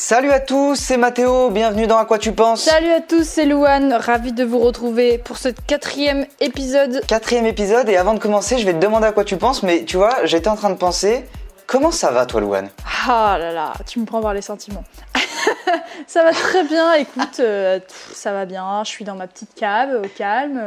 Salut à tous, c'est Mathéo, bienvenue dans À quoi tu penses Salut à tous, c'est Louane, ravi de vous retrouver pour ce quatrième épisode. Quatrième épisode, et avant de commencer, je vais te demander à quoi tu penses, mais tu vois, j'étais en train de penser, comment ça va toi Louane? Ah là là, tu me prends par les sentiments. ça va très bien, écoute, euh, ça va bien, je suis dans ma petite cave, au calme.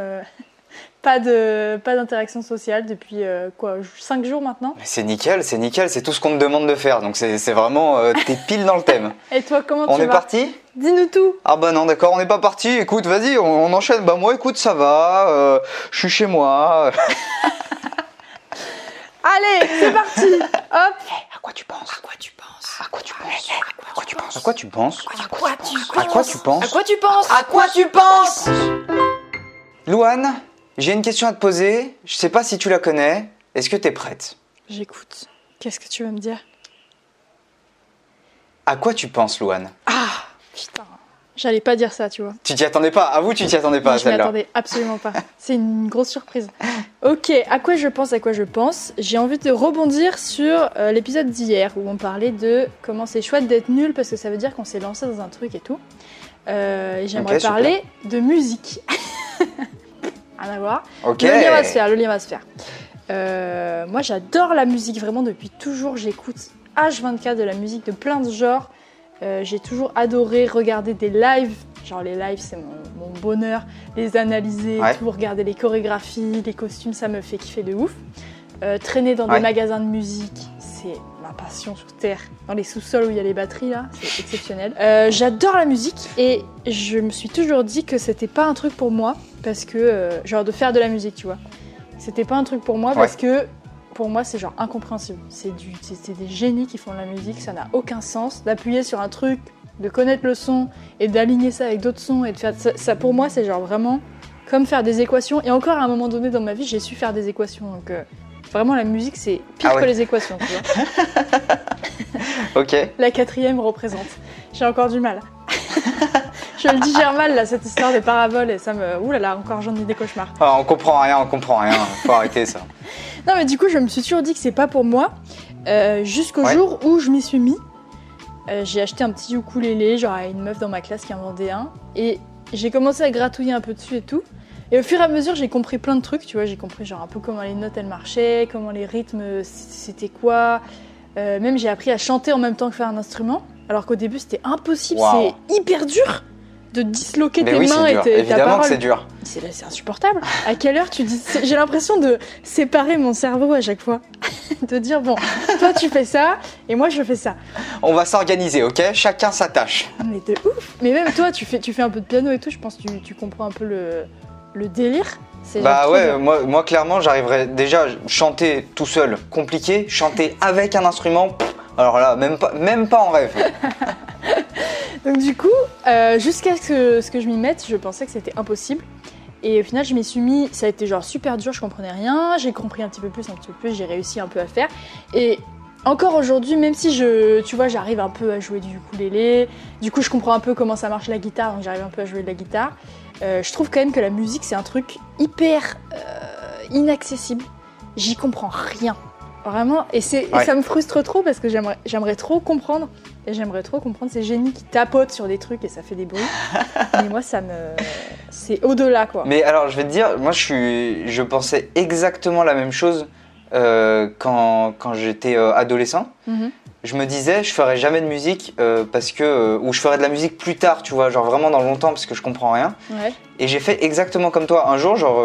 Euh, pas de pas d'interaction sociale depuis euh, quoi 5 jours maintenant. Mais C'est nickel, c'est nickel, c'est tout ce qu'on te demande de faire, donc c'est c'est vraiment, euh, t'es pile dans le thème. Et toi comment On tu est vas parti Dis-nous tout. Ah bah non d'accord, on n'est pas parti, écoute, vas-y, on, on enchaîne. Bah moi écoute, ça va, euh, je suis chez moi. Allez, c'est parti. Hop. À quoi tu penses À quoi tu penses À quoi tu penses À quoi tu penses À quoi tu penses À quoi tu penses À quoi tu penses À quoi tu penses Louane, j'ai une question à te poser. Je sais pas si tu la connais. Est-ce que t'es prête? J'écoute. Qu'est-ce que tu veux me dire? À quoi tu penses, Louane? Ah, putain. J'allais pas dire ça, tu vois. Tu t'y attendais pas Avoue, tu t'y attendais pas Non, à je m'y celle-là. attendais absolument pas. C'est une grosse surprise. Ok, à quoi je pense, à quoi je pense? J'ai envie de rebondir sur euh, l'épisode d'hier où on parlait de comment c'est chouette d'être nul parce que ça veut dire qu'on s'est lancé dans un truc et tout. Euh, J'aimerais super. parler de musique. Rien à voir. Le lien va se faire, le lien va se faire. Euh, moi j'adore la musique vraiment depuis toujours. J'écoute H24 de la musique de plein de genres. Euh, J'ai toujours adoré regarder des lives. Genre les lives c'est mon, mon bonheur. Les analyser, Ouais. tout, regarder les chorégraphies, les costumes, ça me fait kiffer de ouf. Euh, traîner dans Ouais. des magasins de musique, c'est passion sur Terre. Dans les sous-sols où il y a les batteries là, c'est exceptionnel. Euh, J'adore la musique et je me suis toujours dit que c'était pas un truc pour moi parce que euh, genre de faire de la musique, tu vois. C'était pas un truc pour moi parce que pour moi c'est genre incompréhensible. C'est des génies qui font de la musique, ça n'a aucun sens d'appuyer sur un truc, de connaître le son et d'aligner ça avec d'autres sons et de faire ça, ça, pour moi c'est genre vraiment comme faire des équations et encore à un moment donné dans ma vie, j'ai su faire des équations donc euh, vraiment la musique c'est pire Ah ouais. que les équations, tu vois. Ok. La quatrième représente. J'ai encore du mal. je le digère mal là cette histoire de parabole et ça me ouh là là encore j'en ai des cauchemars. Ah, on comprend rien, on comprend rien. Faut arrêter ça. Non, mais du coup, je me suis toujours dit que c'est pas pour moi. euh, Jusqu'au Ouais. jour où je m'y suis mis. Euh, j'ai acheté un petit ukulélé, genre à une meuf dans ma classe qui en vendait un. Et j'ai commencé à gratouiller un peu dessus et tout. Et au fur et à mesure, j'ai compris plein de trucs, tu vois. J'ai compris genre un peu comment les notes elles marchaient, comment les rythmes c'était quoi. Euh, même j'ai appris à chanter en même temps que faire un instrument. Alors qu'au début, c'était impossible, c'est hyper dur de disloquer Mais tes oui, mains et dur. tes- ta Évidemment parole. que c'est dur. C'est insupportable. À quelle heure tu dis J'ai l'impression de séparer mon cerveau à chaque fois. de dire bon, toi tu fais ça et moi je fais ça. On va s'organiser, ok? Chacun sa tâche. Mais de ouf. Mais même toi, tu fais, tu fais un peu de piano et tout. Je pense que tu, tu comprends un peu le, le délire. C'est Bah ouais, bien. moi, moi clairement, j'arriverais déjà chanter tout seul, compliqué. Chanter avec un instrument, pff, alors là, même pas, même pas en rêve. Donc du coup, euh, jusqu'à ce que, ce que je m'y mette, je pensais que c'était impossible. Et au final, je m'y suis mis, ça a été genre super dur, je comprenais rien, j'ai compris un petit peu plus, un petit peu plus, j'ai réussi un peu à faire. Et encore aujourd'hui, même si je, tu vois, j'arrive un peu à jouer du ukulélé, du coup, je comprends un peu comment ça marche la guitare, donc j'arrive un peu à jouer de la guitare. euh, je trouve quand même que la musique, c'est un truc hyper euh, inaccessible. J'y comprends rien. Vraiment, et, ça me frustre trop parce que j'aimerais, j'aimerais trop comprendre et j'aimerais trop comprendre ces génies qui tapotent sur des trucs et ça fait des bruits. Mais moi, ça me. C'est au-delà, quoi. Mais alors, je vais te dire, moi, je suis, je pensais exactement la même chose euh, quand, quand j'étais euh, adolescent. Mhm. Je me disais, je ferais jamais de musique euh, parce que, ou je ferais de la musique plus tard, tu vois, genre vraiment dans longtemps parce que je comprends rien. Ouais. Et j'ai fait exactement comme toi. Un jour, genre,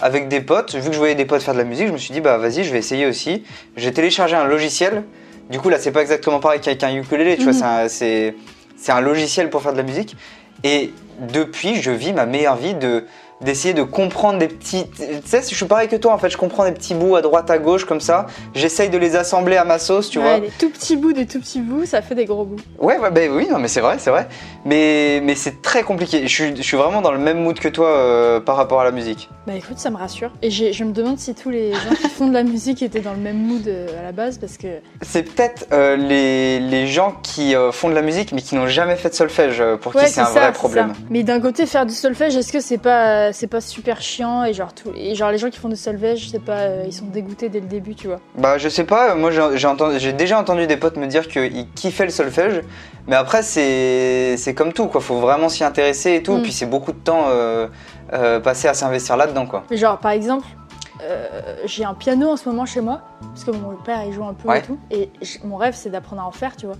avec des potes, vu que je voyais des potes faire de la musique, je me suis dit, bah vas-y, je vais essayer aussi. J'ai téléchargé un logiciel. Du coup, là, c'est pas exactement pareil qu'avec un ukulélé, tu Mhm. vois, c'est un- c'est c'est un logiciel pour faire de la musique. Et depuis, je vis ma meilleure vie de d'essayer de comprendre des petits. Tu sais, je suis pareil que toi en fait, je comprends des petits bouts à droite, à gauche comme ça. J'essaye de les assembler à ma sauce, tu Ouais, vois. des tout petits bouts, des tout petits bouts, ça fait des gros bouts. Ouais, ouais, bah oui, non, mais c'est vrai, c'est vrai. Mais, mais c'est très compliqué. Je suis, je suis vraiment dans le même mood que toi euh, par rapport à la musique. Bah écoute, ça me rassure. Et je me demande si tous les gens qui font de la musique étaient dans le même mood euh, à la base parce que. C'est peut-être euh, les, les gens qui font de la musique mais qui n'ont jamais fait de solfège pour Ouais, qui c'est un vrai problème. ça. Mais d'un côté, faire du solfège, est-ce que c'est pas pas, c'est pas super chiant et genre tout, et genre les gens qui font du solfège, c'est pas, euh, ils sont dégoûtés dès le début, tu vois. Bah je sais pas, moi j'ai j'ai déjà entendu des potes me dire qu'ils kiffaient le solfège, mais après c'est c'est comme tout quoi, faut vraiment s'y intéresser et tout, Mm. puis c'est beaucoup de temps euh, euh, passé à s'investir là-dedans quoi. Mais genre par exemple, euh, j'ai un piano en ce moment chez moi parce que mon père il joue un peu Ouais. et tout, et mon rêve c'est d'apprendre à en faire, tu vois.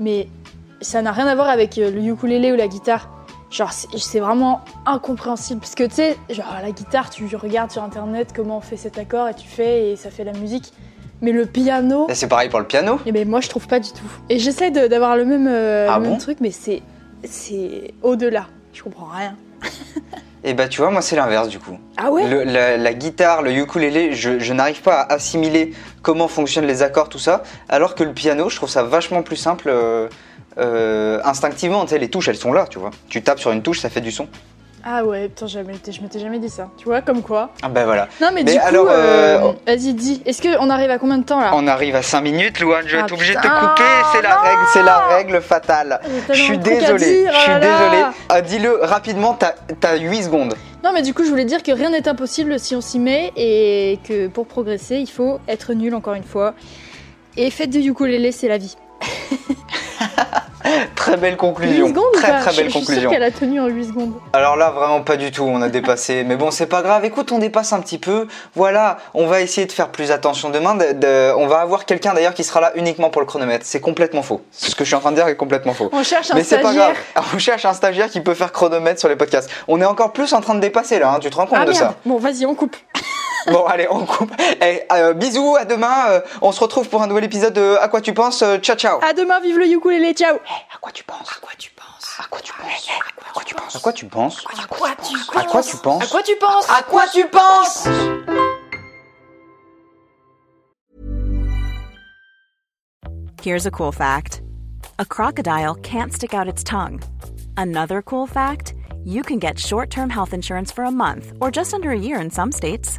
Mais ça n'a rien à voir avec euh, le ukulélé ou la guitare. Genre c'est vraiment incompréhensible parce que tu sais, genre la guitare, tu regardes sur internet comment on fait cet accord et tu fais et ça fait la musique. Mais le piano, Et c'est pareil pour le piano. Eh ben moi je trouve pas du tout. Et j'essaie d'avoir le même, euh, Ah le même bon? truc, mais c'est c'est au-delà. Je comprends rien. Et bah tu vois, moi c'est l'inverse du coup. Ah ouais? Le- la, la guitare, le ukulélé, je, je n'arrive pas à assimiler comment fonctionnent les accords, tout ça, alors que le piano, je trouve ça vachement plus simple euh, euh, instinctivement. Tu sais, les touches, elles sont là, tu vois. Tu tapes sur une touche, ça fait du son. Ah ouais, putain, jamais je m'étais jamais dit ça. Tu vois, comme quoi. Ah bah voilà. Non mais, Mais du coup, alors, euh, euh, vas-y, dis. Est-ce qu'on arrive à combien de temps là? On arrive à 5 minutes, Louane, je vais Ah, être obligé de te couper, c'est la règle, c'est la règle fatale. Je suis de trucs à désolé, dire, je suis oh là là. désolé. Ah, Dis-le rapidement, t'as as 8 secondes. Non mais du coup, je voulais dire que rien n'est impossible si on s'y met et que pour progresser, il faut être nul encore une fois. Et faites du ukulélé, c'est la vie. Très belle 8 conclusion. secondes très très Je- belle Je suis sûre conclusion. qu'elle a tenu en 8 secondes. Alors là, vraiment pas du tout, on a dépassé. Mais bon, c'est pas grave. Écoute, on dépasse un petit peu. Voilà, on va essayer de faire plus attention demain. De- de- on va avoir quelqu'un d'ailleurs qui sera là uniquement pour le chronomètre. C'est complètement faux. Ce que je suis en train de dire est complètement faux. On cherche un Mais c'est pas grave. On cherche un stagiaire qui peut faire chronomètre sur les podcasts. On est encore plus en train de dépasser là, hein, tu te rends compte Ah de merde. ça Bon, vas-y, on coupe. Bon, allez, on coupe. Eh, euh, bisous, à demain. Euh, on se retrouve pour un nouvel épisode de À quoi tu penses Euh, Ciao, ciao. À demain, vive le ukulélé, ciao. À quoi tu penses À quoi tu penses À quoi tu penses À quoi tu penses À quoi tu penses À quoi tu À quoi tu penses À quoi tu penses À quoi tu penses Here's a cool fact a crocodile can't stick out its tongue. Another cool fact you can get short term health insurance for a month or just under a year in some states.